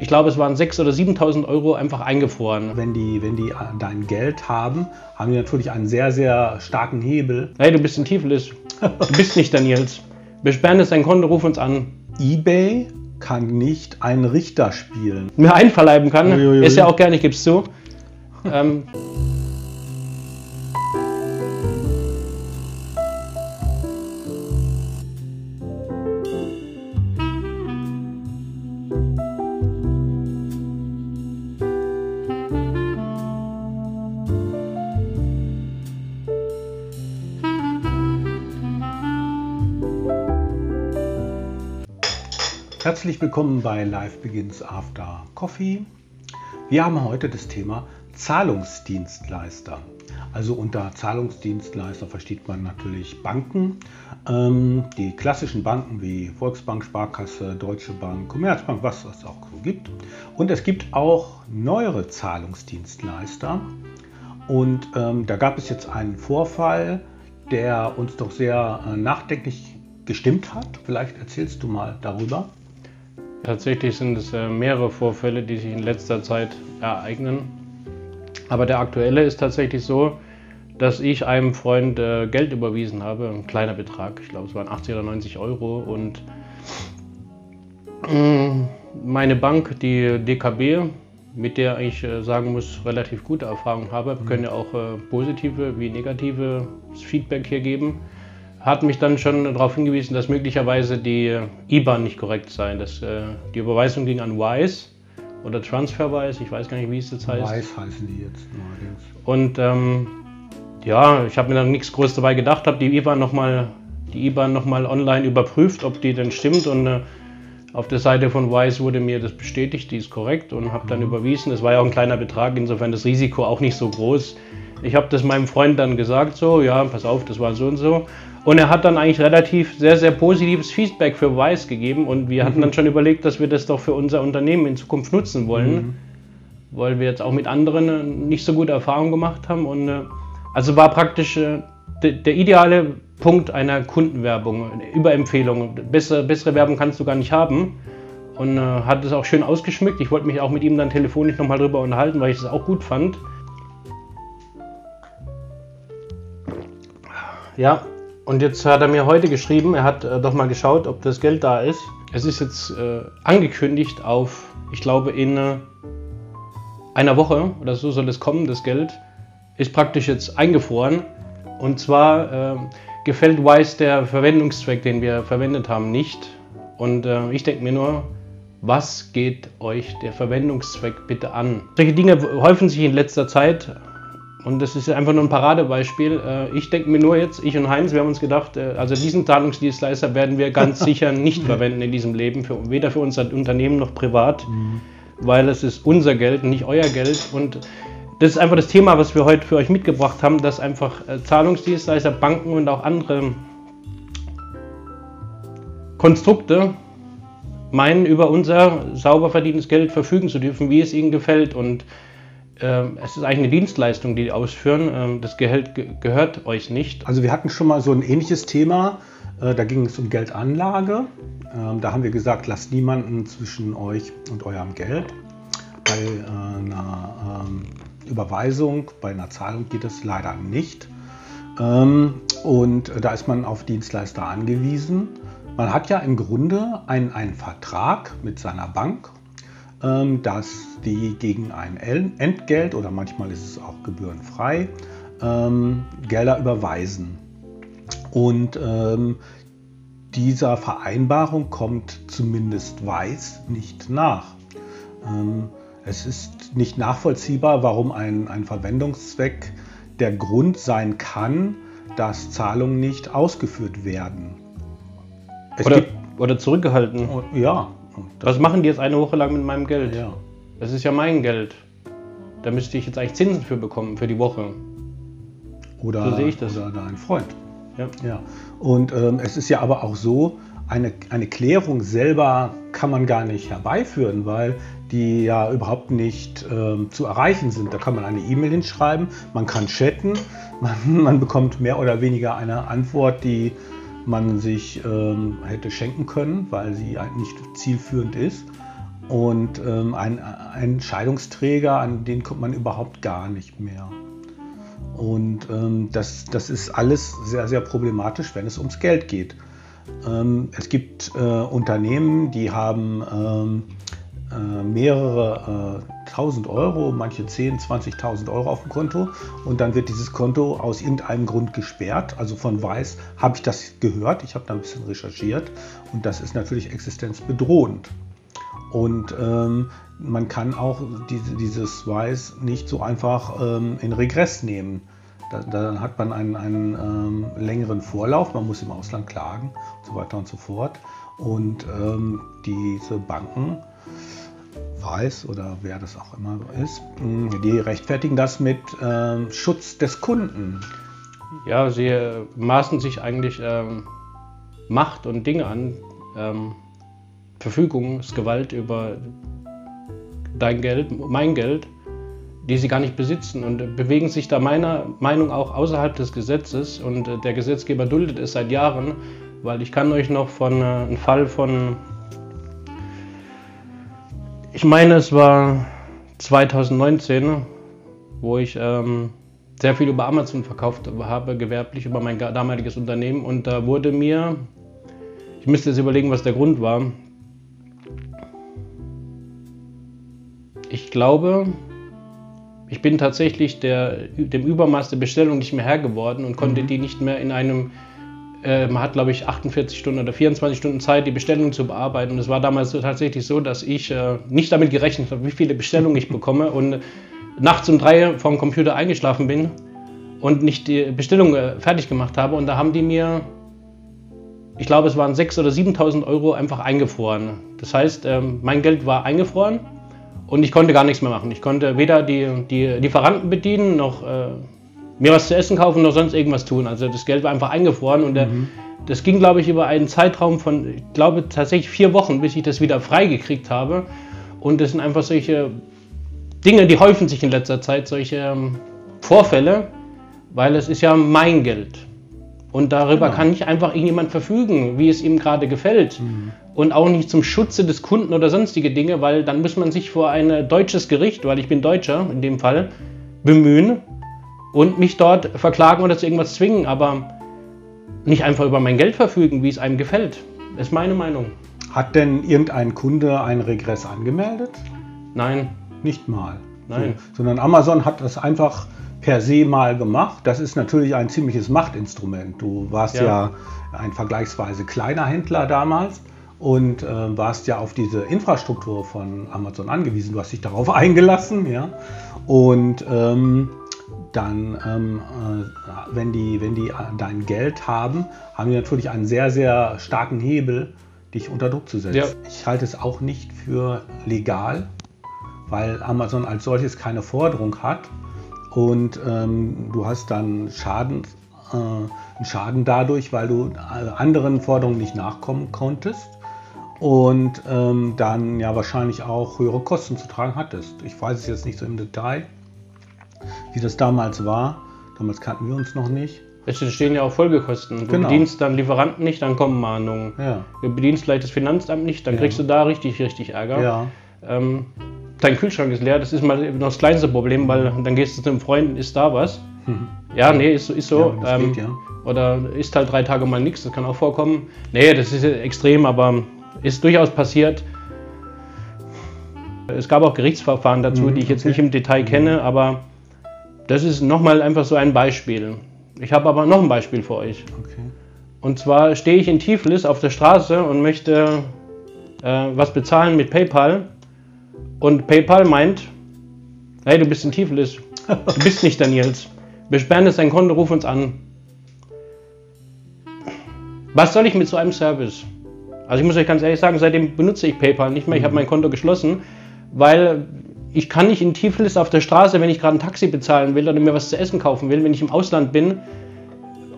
ich glaube, es waren 6.000 oder 7.000 Euro einfach eingefroren. Wenn die, wenn die dein Geld haben, haben die natürlich einen sehr, sehr starken Hebel. Hey, du bist ein Tiflis. Du bist nicht der Nils. Wir sperren jetzt dein Konto, ruf uns an. eBay kann nicht einen Richter spielen. Mir einverleiben kann, Uiuiui. ist ja auch gerne, ich gebe es zu. ähm, Herzlich willkommen bei Life Begins After Coffee. Wir haben heute das Thema Zahlungsdienstleister. Also unter Zahlungsdienstleister versteht man natürlich Banken, ähm, die klassischen Banken wie Volksbank, Sparkasse, Deutsche Bank, Commerzbank, was es auch so gibt. Und es gibt auch neuere Zahlungsdienstleister. Und ähm, da gab es jetzt einen Vorfall, der uns doch sehr äh, nachdenklich gestimmt hat. Vielleicht erzählst du mal darüber. Tatsächlich sind es äh, mehrere Vorfälle, die sich in letzter Zeit ereignen. Aber der aktuelle ist tatsächlich so, dass ich einem Freund äh, Geld überwiesen habe, ein kleiner Betrag, ich glaube es waren 80 oder 90 Euro. Und mh, meine Bank, die DKB, mit der ich äh, sagen muss, relativ gute Erfahrungen habe, wir können ja auch positive wie negative Feedback hier geben hat mich dann schon darauf hingewiesen, dass möglicherweise die IBAN nicht korrekt sei. Dass, äh, die Überweisung ging an Wise oder TransferWise, ich weiß gar nicht, wie es jetzt heißt. Weiß heißen die jetzt neuerdings. Und ähm, ja, ich habe mir dann nichts Großes dabei gedacht, habe die IBAN nochmal die IBAN nochmal online überprüft, ob die denn stimmt und äh, auf der Seite von Wise wurde mir das bestätigt, die ist korrekt und habe dann überwiesen. Es war ja auch ein kleiner Betrag, insofern das Risiko auch nicht so groß. Ich habe das meinem Freund dann gesagt, so, ja, pass auf, das war so und so. Und er hat dann eigentlich relativ sehr, sehr positives Feedback für Wise gegeben und wir hatten dann schon überlegt, dass wir das doch für unser Unternehmen in Zukunft nutzen wollen, weil wir jetzt auch mit anderen äh, nicht so gute Erfahrungen gemacht haben. Und äh, also war praktisch äh, de, der ideale Punkt einer Kundenwerbung, eine Überempfehlung. Bessere, bessere Werbung kannst du gar nicht haben. Und äh, hat es auch schön ausgeschmückt. Ich wollte mich auch mit ihm dann telefonisch nochmal drüber unterhalten, weil ich es auch gut fand. Ja, und jetzt hat er mir heute geschrieben, er hat äh, doch mal geschaut, ob das Geld da ist. Es ist jetzt äh, angekündigt auf, ich glaube, in äh, einer Woche oder so soll es kommen, das Geld. Ist praktisch jetzt eingefroren. Und zwar äh, gefällt Wise der Verwendungszweck, den wir verwendet haben, nicht. Und äh, ich denke mir nur, was geht euch der Verwendungszweck bitte an? Solche Dinge häufen sich in letzter Zeit. Und das ist einfach nur ein Paradebeispiel. Äh, Ich denke mir nur jetzt, ich und Heinz, wir haben uns gedacht, äh, also diesen Zahlungsdienstleister werden wir ganz sicher nicht verwenden in diesem Leben, für, weder für unser Unternehmen noch privat, weil es ist unser Geld, nicht euer Geld. Und das ist einfach das Thema, was wir heute für euch mitgebracht haben, dass einfach äh, Zahlungsdienstleister, Banken und auch andere Konstrukte meinen, über unser sauber verdientes Geld verfügen zu dürfen, wie es ihnen gefällt. Und es ist eigentlich eine Dienstleistung, die die ausführen. Ähm, das Gehalt ge gehört euch nicht. Also wir hatten schon mal so ein ähnliches Thema. Äh, Da ging es um Geldanlage. Ähm, Da haben wir gesagt, lasst niemanden zwischen euch und eurem Geld. Bei äh, einer ähm, Überweisung, bei einer Zahlung geht es leider nicht. Ähm, Und da ist man auf Dienstleister angewiesen. Man hat ja im Grunde einen, einen Vertrag mit seiner Bank, ähm, dass die gegen ein El- Entgelt oder manchmal ist es auch gebührenfrei ähm, Gelder überweisen. Und ähm, dieser Vereinbarung kommt zumindest Weiß nicht nach. Ähm, es ist nicht nachvollziehbar, warum ein, ein Verwendungszweck der Grund sein kann, dass Zahlungen nicht ausgeführt werden. Es Oder, oder zurückgehalten. ja, Was machen die jetzt eine Woche lang mit meinem Geld? ja. Das ist ja mein Geld. Da müsste ich jetzt eigentlich Zinsen für bekommen, für die Woche. Oder, So sehe ich das. oder dein Freund. Ja. Ja. Und ähm, es ist ja aber auch so, eine, eine Klärung selber kann man gar nicht herbeiführen, weil die ja überhaupt nicht ähm, zu erreichen sind. Da kann man eine E-Mail hinschreiben, man kann chatten, man, man bekommt mehr oder weniger eine Antwort, die man sich ähm, hätte schenken können, weil sie nicht zielführend ist. und ähm, ein, ein Entscheidungsträger, an den kommt man überhaupt gar nicht mehr. Und ähm, das, das ist alles sehr, sehr problematisch, wenn es ums Geld geht. Ähm, es gibt äh, Unternehmen, die haben ähm, äh, mehrere äh, tausend Euro, manche 10, 20.000 Euro auf dem Konto und dann wird dieses Konto aus irgendeinem Grund gesperrt. Also von Weiß habe ich das gehört, ich habe da ein bisschen recherchiert und das ist natürlich existenzbedrohend. Und ähm, man kann auch diese, dieses Weiß nicht so einfach ähm, in Regress nehmen. Da, dann hat man einen, einen ähm, längeren Vorlauf, man muss im Ausland klagen und so weiter und so fort. Und ähm, diese Banken, Weiß oder wer das auch immer ist, die rechtfertigen das mit ähm, Schutz des Kunden. Ja, sie maßen sich eigentlich ähm, Macht und Dinge an, Verfügungsgewalt über dein Geld, mein Geld, die sie gar nicht besitzen und bewegen sich da meiner Meinung auch außerhalb des Gesetzes und äh, der Gesetzgeber duldet es seit Jahren, weil ich kann euch noch von äh, einem Fall von, ich meine es war 2019, wo ich ähm, sehr viel über Amazon verkauft habe, gewerblich über mein damaliges Unternehmen und da wurde mir, ich müsste jetzt überlegen, was der Grund war, Ich glaube, ich bin tatsächlich der, dem Übermaß der Bestellung nicht mehr Herr geworden und konnte mhm. die nicht mehr in einem, man hat glaube ich 48 Stunden oder 24 Stunden Zeit, die Bestellung zu bearbeiten. Und es war damals tatsächlich so, dass ich äh, nicht damit gerechnet habe, wie viele Bestellungen ich bekomme und nachts um drei vom Computer eingeschlafen bin und nicht die Bestellung äh, fertig gemacht habe. Und da haben die mir, ich glaube es waren 6.000 oder 7.000 Euro einfach eingefroren. Das heißt, ähm, mein Geld war eingefroren und ich konnte gar nichts mehr machen. Ich konnte weder die, die Lieferanten bedienen, noch äh, mir was zu essen kaufen, noch sonst irgendwas tun. Also das Geld war einfach eingefroren und mhm. das ging, glaube ich, über einen Zeitraum von, ich glaube, tatsächlich vier Wochen, bis ich das wieder freigekriegt habe. Und das sind einfach solche Dinge, die häufen sich in letzter Zeit, solche ähm, Vorfälle, weil es ist ja mein Geld. Und darüber genau. kann nicht einfach irgendjemand verfügen, wie es ihm gerade gefällt. Mhm und auch nicht zum Schutze des Kunden oder sonstige Dinge, weil dann muss man sich vor ein deutsches Gericht, weil ich bin Deutscher in dem Fall, bemühen und mich dort verklagen oder zu irgendwas zwingen, aber nicht einfach über mein Geld verfügen, wie es einem gefällt. Das ist meine Meinung. Hat denn irgendein Kunde einen Regress angemeldet? Nein. Nicht mal. Nein. So, sondern Amazon hat das einfach per se mal gemacht. Das ist natürlich ein ziemliches Machtinstrument. Du warst ja, ja ein vergleichsweise kleiner Händler damals und äh, warst ja auf diese Infrastruktur von Amazon angewiesen. Du hast dich darauf eingelassen, ja. Und ähm, dann, ähm, äh, wenn die, wenn die dein Geld haben, haben die natürlich einen sehr, sehr starken Hebel, dich unter Druck zu setzen. Ja. Ich halte es auch nicht für legal, weil Amazon als solches keine Forderung hat und ähm, du hast dann Schaden, äh, einen Schaden dadurch, weil du äh, anderen Forderungen nicht nachkommen konntest und ähm, dann ja wahrscheinlich auch höhere Kosten zu tragen hattest. Ich weiß es jetzt nicht so im Detail, wie das damals war. Damals kannten wir uns noch nicht. Es entstehen ja auch Folgekosten. Du genau. bedienst dann Lieferanten nicht, dann kommen Mahnungen. Ja. Du bedienst vielleicht das Finanzamt nicht, dann ja. kriegst du da richtig, richtig Ärger. Ja. Ähm, dein Kühlschrank ist leer, das ist mal noch das kleinste Problem, weil dann gehst du zu einem Freund, ist da was? Mhm. Ja, nee, ist, ist so. Ja, ähm, geht. Oder isst halt drei Tage mal nichts, das kann auch vorkommen. Nee, das ist extrem, aber ist durchaus passiert. Es gab auch Gerichtsverfahren dazu, mhm, die ich jetzt okay. nicht im Detail kenne, aber das ist nochmal einfach so ein Beispiel. Ich habe aber noch ein Beispiel für euch. Okay. Und zwar stehe ich in Tiflis auf der Straße und möchte äh, was bezahlen mit PayPal. Und PayPal meint, hey, du bist in Tiflis. Du bist nicht der Nils. Wir sperren jetzt dein Konto, ruf uns an. Was soll ich mit so einem Service? Also ich muss euch ganz ehrlich sagen, seitdem benutze ich PayPal nicht mehr. Ich habe mhm. mein Konto geschlossen, weil ich kann nicht in Tiflis auf der Straße, wenn ich gerade ein Taxi bezahlen will oder mir was zu essen kaufen will, wenn ich im Ausland bin,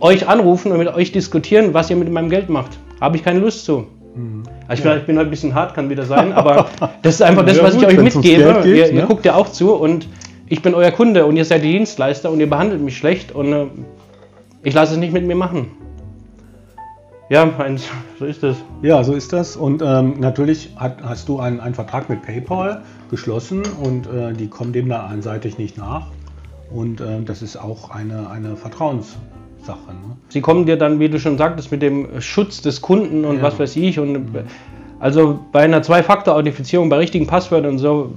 euch anrufen und mit euch diskutieren, was ihr mit meinem Geld macht. Habe ich keine Lust zu. Mhm. Also ich, ja. bin heute ein bisschen hart, kann wieder sein, aber das ist einfach das, ja, was gut, ich euch mitgebe. Geht, ihr, ne? ihr, guckt ja auch zu und ich bin euer Kunde und ihr seid die Dienstleister und ihr behandelt mich schlecht und äh, ich lasse es nicht mit mir machen. Ja, eins, so ist es. Ja, so ist das. Und ähm, natürlich hat, hast du einen, einen Vertrag mit PayPal geschlossen und äh, die kommen dem da einseitig nicht nach. Und äh, das ist auch eine, eine Vertrauenssache. Ne? Sie kommen dir dann, wie du schon sagtest, mit dem Schutz des Kunden und Ja. was weiß ich. Und also bei einer Zwei-Faktor-Authentifizierung, bei richtigen Passwörtern und so,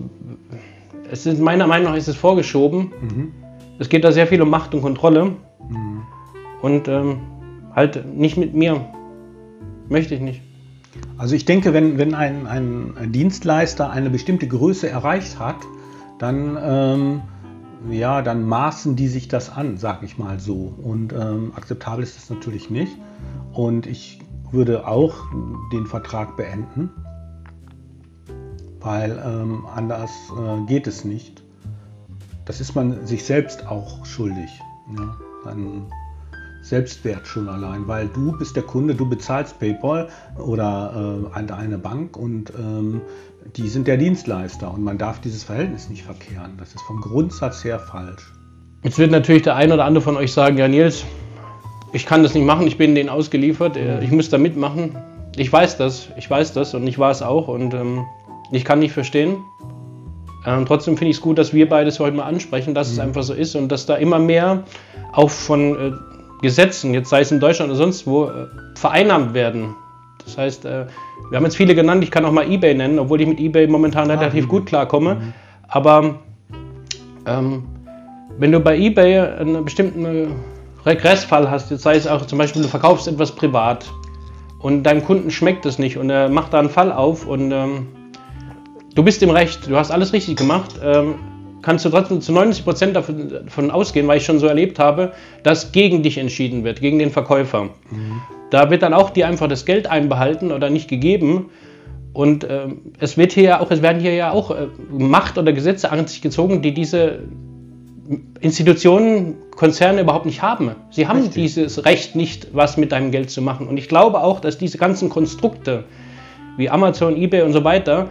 es ist meiner Meinung nach ist es vorgeschoben. Mhm. Es geht da sehr viel um Macht und Kontrolle. Und ähm, halt nicht mit mir. Möchte ich nicht. Also ich denke, wenn, wenn ein, ein, Dienstleister eine bestimmte Größe erreicht hat, dann, ähm, ja, dann maßen die sich das an, sag ich mal so. Und ähm, akzeptabel ist das natürlich nicht. Und ich würde auch den Vertrag beenden, weil ähm, anders äh, geht es nicht. Das ist man sich selbst auch schuldig. Ja? Dann Selbstwert schon allein, weil du bist der Kunde, du bezahlst PayPal oder äh, eine- Bank und ähm, die sind der Dienstleister und man darf dieses Verhältnis nicht verkehren. Das ist vom Grundsatz her falsch. Jetzt wird natürlich der ein oder andere von euch sagen, ja Nils, ich kann das nicht machen, ich bin denen ausgeliefert, äh, ich muss da mitmachen. Ich weiß das, ich weiß das und ich war es auch und ähm, ich kann nicht verstehen. Ähm, trotzdem finde ich es gut, dass wir beides heute mal ansprechen, dass es einfach so ist und dass da immer mehr auch von äh, Gesetzen, jetzt sei es in Deutschland oder sonst wo, äh, vereinnahmt werden. Das heißt, äh, wir haben jetzt viele genannt, ich kann auch mal eBay nennen, obwohl ich mit eBay momentan relativ eBay. gut klarkomme. Aber ähm, wenn du bei eBay einen bestimmten Regressfall hast, jetzt sei es auch zum Beispiel, du verkaufst etwas privat und deinem Kunden schmeckt es nicht und er macht da einen Fall auf und ähm, du bist im Recht, du hast alles richtig gemacht, ähm, kannst du trotzdem zu 90% davon, davon ausgehen, weil ich schon so erlebt habe, dass gegen dich entschieden wird, gegen den Verkäufer. Da wird dann auch dir einfach das Geld einbehalten oder nicht gegeben. Und ähm, es wird hier ja auch, es werden hier ja auch äh, Macht oder Gesetze an sich gezogen, die diese Institutionen, Konzerne überhaupt nicht haben. Sie haben Richtig. dieses Recht nicht, was mit deinem Geld zu machen. Und ich glaube auch, dass diese ganzen Konstrukte wie Amazon, eBay und so weiter,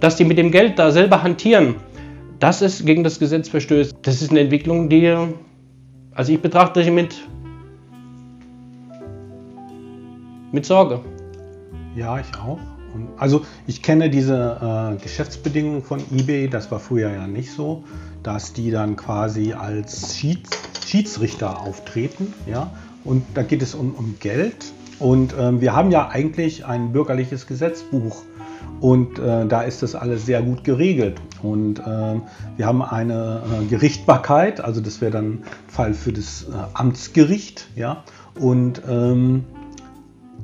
dass die mit dem Geld da selber hantieren, dass es gegen das Gesetz verstößt. Das ist eine Entwicklung, die, also ich betrachte sie mit, mit Sorge. Ja, ich auch. Also ich kenne diese äh, Geschäftsbedingungen von eBay, das war früher ja nicht so, dass die dann quasi als Schieds Schiedsrichter auftreten. Ja? Und da geht es um, um Geld. Und ähm, wir haben ja eigentlich ein bürgerliches Gesetzbuch. Und äh, da ist das alles sehr gut geregelt. Und ähm, wir haben eine äh, Gerichtbarkeit, also das wäre dann Fall für das äh, Amtsgericht. Ja? Und ähm,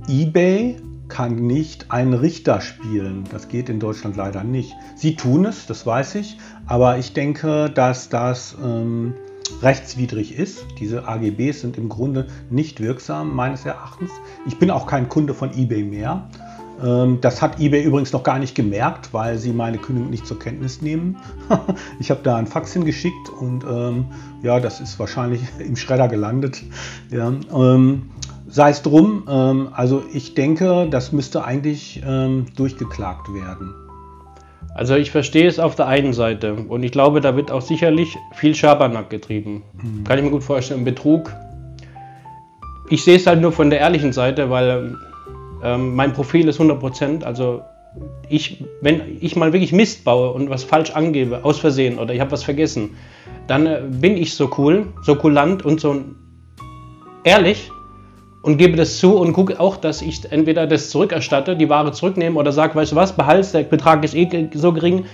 eBay kann nicht einen Richter spielen. Das geht in Deutschland leider nicht. Sie tun es, das weiß ich, aber ich denke, dass das ähm, rechtswidrig ist. Diese AGBs sind im Grunde nicht wirksam, meines Erachtens. Ich bin auch kein Kunde von eBay mehr. Ähm, das hat eBay übrigens noch gar nicht gemerkt, weil sie meine Kündigung nicht zur Kenntnis nehmen. ich habe da ein Fax hingeschickt und ähm, ja, das ist wahrscheinlich im Schredder gelandet. Ja, ähm, sei es drum, ähm, also ich denke, das müsste eigentlich ähm, durchgeklagt werden. Also ich verstehe es auf der einen Seite und ich glaube, da wird auch sicherlich viel Schabernack getrieben. Kann ich mir gut vorstellen, Betrug. Ich sehe es halt nur von der ehrlichen Seite, weil ähm, mein Profil ist 100%. Also ich, wenn ich mal wirklich Mist baue und was falsch angebe, aus Versehen oder ich habe was vergessen, dann äh, bin ich so cool, so kulant und so ehrlich und gebe das zu und gucke auch, dass ich entweder das zurückerstatte, die Ware zurücknehme oder sage, weißt du was, behalte der Betrag ist eh so gering.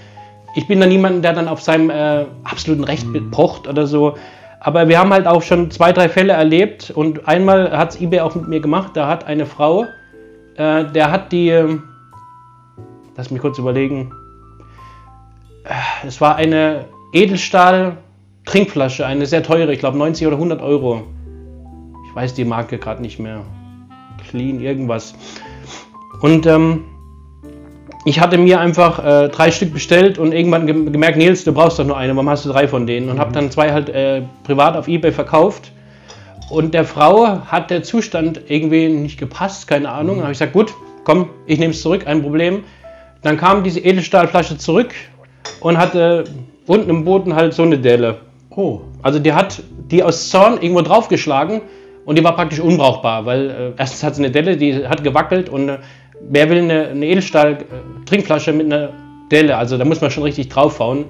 Ich bin da niemand, der dann auf seinem äh, absoluten Recht pocht oder so. Aber wir haben halt auch schon zwei, drei Fälle erlebt und einmal hat es eBay auch mit mir gemacht, da hat eine Frau, äh, der hat die, ähm, lass mich kurz überlegen, es war eine Edelstahl-Trinkflasche, eine sehr teure, ich glaube 90 oder 100 Euro. Weiß die Marke gerade nicht mehr. Clean, irgendwas. Und ähm, ich hatte mir einfach äh, drei Stück bestellt und irgendwann gem- gemerkt, Nils, du brauchst doch nur eine, warum hast du drei von denen? Und habe dann zwei halt äh, privat auf Ebay verkauft. Und der Frau hat der Zustand irgendwie nicht gepasst, keine Ahnung. Dann habe ich gesagt, gut, komm, ich nehme es zurück, ein Problem. Dann kam diese Edelstahlflasche zurück und hatte unten im Boden halt so eine Delle. Oh, Also die hat die aus Zorn irgendwo draufgeschlagen und die war praktisch unbrauchbar, weil äh, erstens hat sie eine Delle, die hat gewackelt und äh, wer will eine, eine Edelstahl-Trinkflasche mit einer Delle, also da muss man schon richtig draufhauen.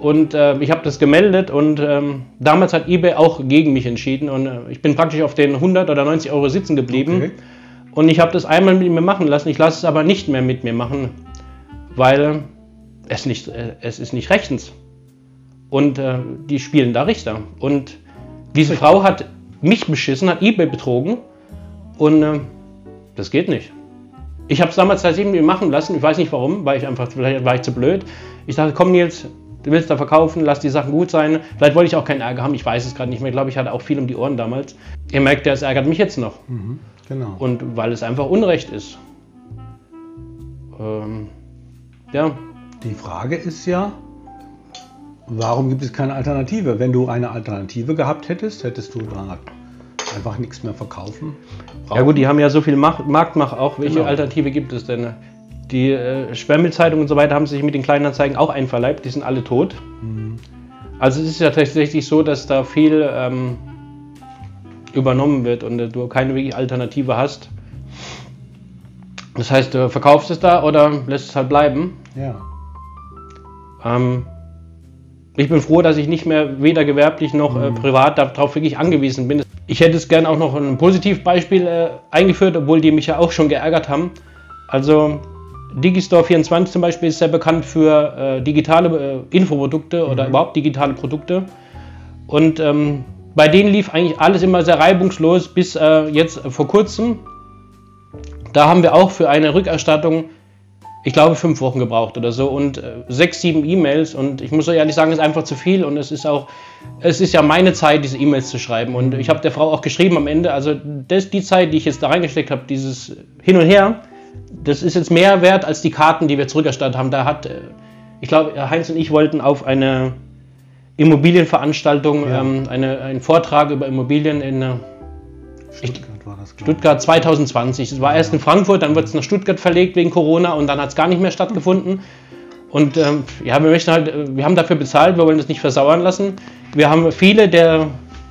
Und äh, ich habe das gemeldet und ähm, damals hat eBay auch gegen mich entschieden und äh, ich bin praktisch auf den 100 oder 90 Euro sitzen geblieben. Okay. Und ich habe das einmal mit mir machen lassen, ich lasse es aber nicht mehr mit mir machen, weil es, nicht, äh, es ist nicht rechtens. Und äh, die spielen da Richter. Und diese Frau hat mich beschissen, hat eBay betrogen und äh, das geht nicht. Ich habe es damals tatsächlich machen lassen, ich weiß nicht warum, weil ich einfach, vielleicht war ich zu blöd. Ich dachte, komm Nils, du willst da verkaufen, lass die Sachen gut sein. Vielleicht wollte ich auch keinen Ärger haben, ich weiß es gerade nicht mehr. Ich glaube, ich hatte auch viel um die Ohren damals. Ihr merkt, es ärgert mich jetzt noch. Mhm, genau. Und weil es einfach Unrecht ist. Ähm, ja. Die Frage ist ja, warum gibt es keine Alternative? Wenn du eine Alternative gehabt hättest, hättest du da einfach nichts mehr verkaufen. Brauchen. Ja gut, die haben ja so viel Marktmacht auch. Welche genau. Alternative gibt es denn? Die äh, Schwemmelzeitung und so weiter haben sich mit den Kleinanzeigen auch einverleibt, die sind alle tot. Mhm. Also es ist ja tatsächlich so, dass da viel ähm, übernommen wird und äh, du keine wirkliche Alternative hast. Das heißt, du verkaufst es da oder lässt es halt bleiben. Ja. Ähm, ich bin froh, dass ich nicht mehr weder gewerblich noch äh, mhm. privat darauf wirklich angewiesen bin. Ich hätte es gerne auch noch ein Positivbeispiel äh, eingeführt, obwohl die mich ja auch schon geärgert haben. Also Digistore 24 zum Beispiel ist sehr bekannt für äh, digitale äh, Infoprodukte oder mhm. überhaupt digitale Produkte. Und ähm, bei denen lief eigentlich alles immer sehr reibungslos bis äh, jetzt vor kurzem. Da haben wir auch für eine Rückerstattung ich glaube, fünf Wochen gebraucht oder so und äh, sechs, sieben E-Mails und ich muss ehrlich sagen, es ist einfach zu viel und es ist auch, es ist ja meine Zeit, diese E-Mails zu schreiben und ich habe der Frau auch geschrieben am Ende, also das, die Zeit, die ich jetzt da reingesteckt habe, dieses Hin und Her, das ist jetzt mehr wert als die Karten, die wir zurückerstattet haben. Da hat, äh, ich glaube, Heinz und ich wollten auf eine Immobilienveranstaltung, ja. ähm, eine, einen Vortrag über Immobilien in äh, Stuttgart das, Stuttgart 2020. Es war erst in Frankfurt, dann wird es nach Stuttgart verlegt wegen Corona und dann hat es gar nicht mehr stattgefunden. Und ähm, ja, wir möchten halt, äh, wir haben dafür bezahlt, wir wollen das nicht versauern lassen. Wir haben viele der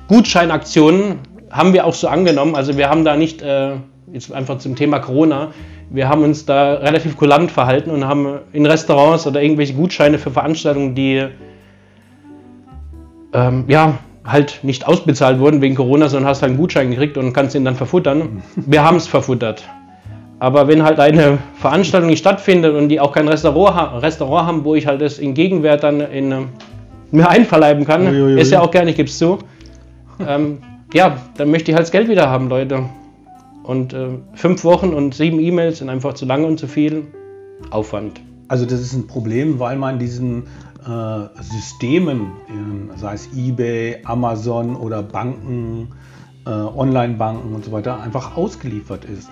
Gutscheinaktionen haben wir auch so angenommen. Also wir haben da nicht, äh, jetzt einfach zum Thema Corona, wir haben uns da relativ kulant verhalten und haben in Restaurants oder irgendwelche Gutscheine für Veranstaltungen, die ähm, ja, halt nicht ausbezahlt wurden wegen Corona, sondern hast halt einen Gutschein gekriegt und kannst ihn dann verfuttern. Wir haben es verfuttert. Aber wenn halt eine Veranstaltung nicht stattfindet und die auch kein Restaurant, Restaurant haben, wo ich halt das in Gegenwert dann in, äh, mir einverleiben kann, Uiuiui. ist ja auch gerne, ich gebe es zu, ähm, ja, dann möchte ich halt das Geld wieder haben, Leute. Und äh, fünf Wochen und sieben E-Mails sind einfach zu lange und zu viel Aufwand. Also das ist ein Problem, weil man diesen äh, Systemen, sei es eBay, Amazon oder Banken, äh, Online-Banken und so weiter, einfach ausgeliefert ist.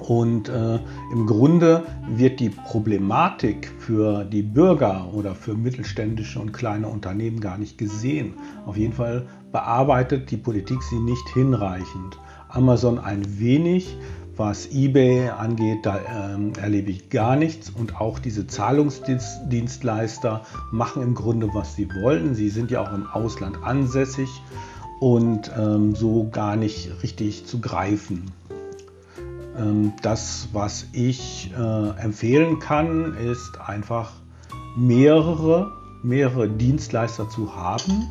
Und äh, im Grunde wird die Problematik für die Bürger oder für mittelständische und kleine Unternehmen gar nicht gesehen. Auf jeden Fall bearbeitet die Politik sie nicht hinreichend. Amazon ein wenig, was eBay angeht, da ähm, erlebe ich gar nichts. Und auch diese Zahlungsdienstleister machen im Grunde, was sie wollen. Sie sind ja auch im Ausland ansässig und ähm, so gar nicht richtig zu greifen. Ähm, das, was ich äh, empfehlen kann, ist einfach mehrere, mehrere Dienstleister zu haben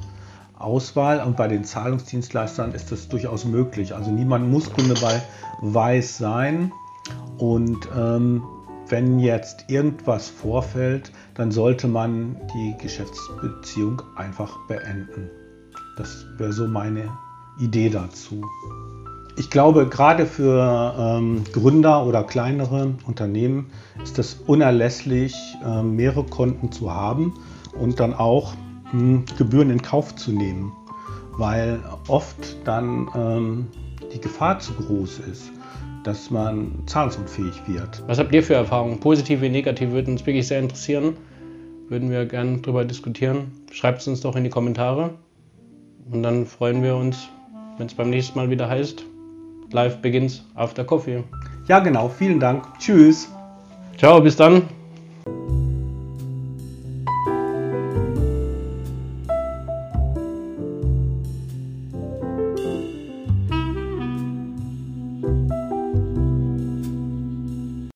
Auswahl und bei den Zahlungsdienstleistern ist das durchaus möglich. Also niemand muss Kunde bei Weiß sein und ähm, wenn jetzt irgendwas vorfällt, dann sollte man die Geschäftsbeziehung einfach beenden. Das wäre so meine Idee dazu. Ich glaube, gerade für ähm, Gründer oder kleinere Unternehmen ist es unerlässlich, äh, mehrere Konten zu haben und dann auch Gebühren in Kauf zu nehmen, weil oft dann ähm, die Gefahr zu groß ist, dass man zahlungsunfähig wird. Was habt ihr für Erfahrungen? Positive, negative würden uns wirklich sehr interessieren. Würden wir gerne darüber diskutieren. Schreibt es uns doch in die Kommentare. Und dann freuen wir uns, wenn es beim nächsten Mal wieder heißt, Live begins after Coffee. Ja, genau. Vielen Dank. Tschüss. Ciao, bis dann.